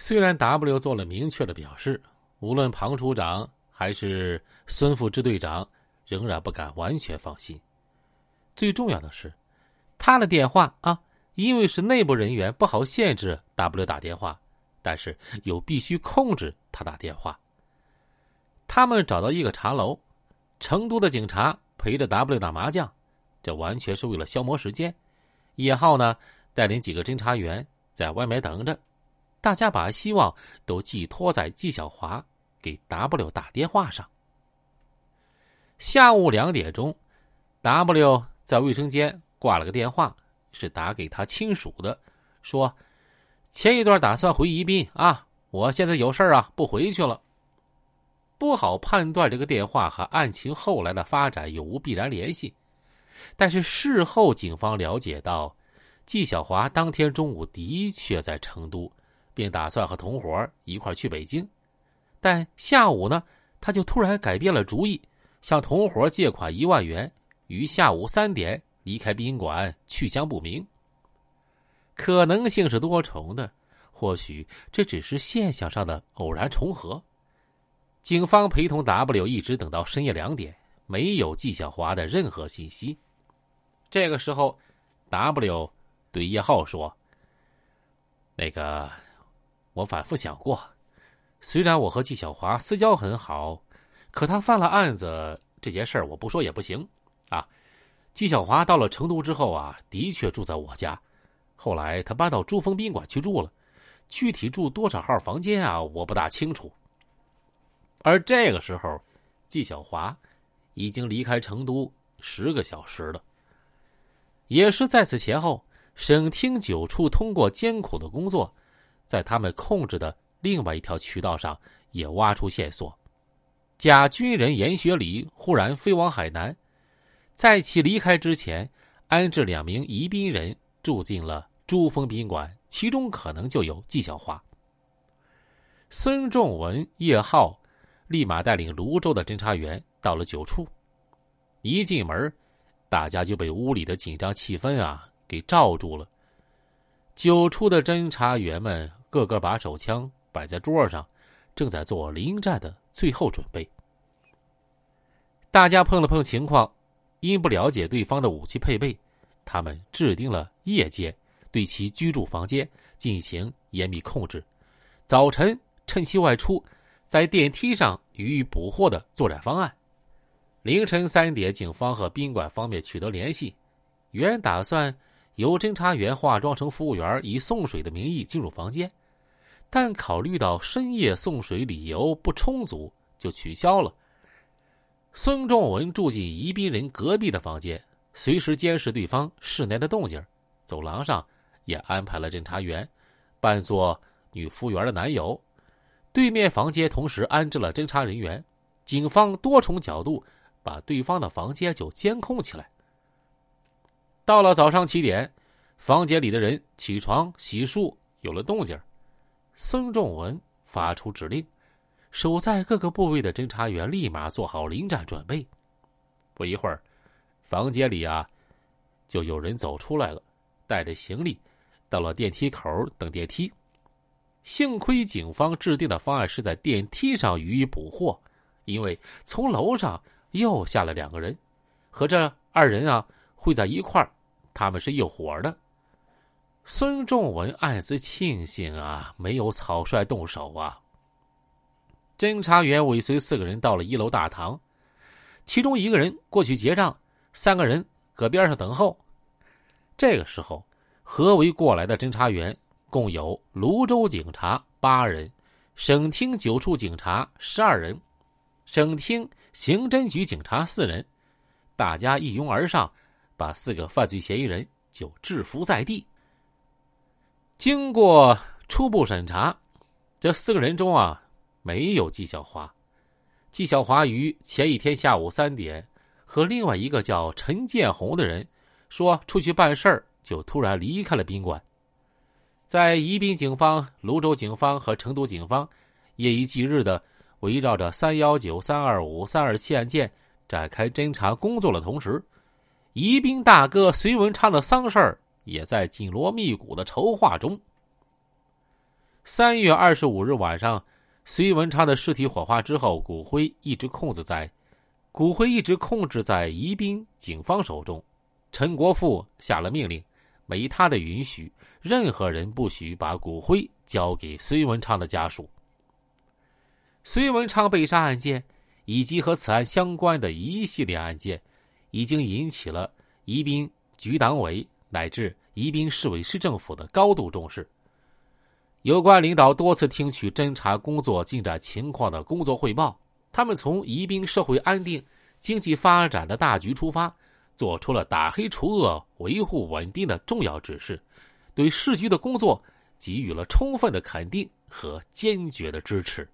虽然 W 做了明确的表示，无论庞处长还是孙副支队长，仍然不敢完全放心。最重要的是，他的电话啊，因为是内部人员，不好限制 W 打电话，但是又必须控制他打电话。他们找到一个茶楼，成都的警察陪着 W 打麻将，这完全是为了消磨时间。叶浩呢，带领几个侦查员在外面等着。大家把希望都寄托在纪晓华给 W 打电话上。下午两点钟，W 在卫生间挂了个电话，是打给他亲属的，说：“前一段打算回宜宾啊，我现在有事啊，不回去了。”不好判断这个电话和案情后来的发展有无必然联系，但是事后警方了解到，纪晓华当天中午的确在成都。并打算和同伙一块去北京，但下午呢，他就突然改变了主意，向同伙借款一万元，于下午三点离开宾馆，去向不明。可能性是多重的，或许这只是现象上的偶然重合。警方陪同 W 一直等到深夜两点，没有纪晓华的任何信息。这个时候，W 对叶浩说：“那个。”我反复想过，虽然我和纪晓华私交很好，可他犯了案子这件事儿，我不说也不行啊。纪晓华到了成都之后啊，的确住在我家，后来他搬到珠峰宾馆去住了，具体住多少号房间啊，我不大清楚。而这个时候，纪晓华已经离开成都十个小时了。也是在此前后，省厅九处通过艰苦的工作。在他们控制的另外一条渠道上，也挖出线索。假军人严学礼忽然飞往海南，在其离开之前，安置两名宜宾人住进了珠峰宾馆，其中可能就有纪晓华。孙仲文、叶浩立马带领泸州的侦查员到了九处。一进门，大家就被屋里的紧张气氛啊给罩住了。九处的侦查员们。个个把手枪摆在桌上，正在做临战的最后准备。大家碰了碰情况，因不了解对方的武器配备，他们制定了夜间对其居住房间进行严密控制，早晨趁其外出，在电梯上予以捕获的作战方案。凌晨三点，警方和宾馆方面取得联系，原打算由侦查员化妆成服务员，以送水的名义进入房间。但考虑到深夜送水理由不充足，就取消了。孙仲文住进宜宾人隔壁的房间，随时监视对方室内的动静。走廊上也安排了侦查员，扮作女服务员的男友。对面房间同时安置了侦查人员。警方多重角度把对方的房间就监控起来。到了早上七点，房间里的人起床洗漱，有了动静。孙仲文发出指令，守在各个部位的侦查员立马做好临战准备。不一会儿，房间里啊，就有人走出来了，带着行李，到了电梯口等电梯。幸亏警方制定的方案是在电梯上予以捕获，因为从楼上又下来两个人，和这二人啊会在一块儿，他们是一伙的。孙仲文暗自庆幸啊，没有草率动手啊。侦查员尾随四个人到了一楼大堂，其中一个人过去结账，三个人搁边上等候。这个时候，合围过来的侦查员共有泸州警察八人，省厅九处警察十二人，省厅刑侦局警察四人，大家一拥而上，把四个犯罪嫌疑人就制服在地。经过初步审查，这四个人中啊，没有纪晓华。纪晓华于前一天下午三点和另外一个叫陈建红的人说出去办事儿，就突然离开了宾馆。在宜宾警方、泸州警方和成都警方夜以继日的围绕着三幺九、三二五、三二七案件展开侦查工作的同时，宜宾大哥隋文昌的丧事儿。也在紧锣密鼓的筹划中。三月二十五日晚上，隋文昌的尸体火化之后，骨灰一直控制在骨灰一直控制在宜宾警方手中。陈国富下了命令，没他的允许，任何人不许把骨灰交给隋文昌的家属。隋文昌被杀案件以及和此案相关的一系列案件，已经引起了宜宾局党委乃至宜宾市委市政府的高度重视。有关领导多次听取侦查工作进展情况的工作汇报，他们从宜宾社会安定、经济发展的大局出发，做出了打黑除恶、维护稳定的重要指示，对市局的工作给予了充分的肯定和坚决的支持。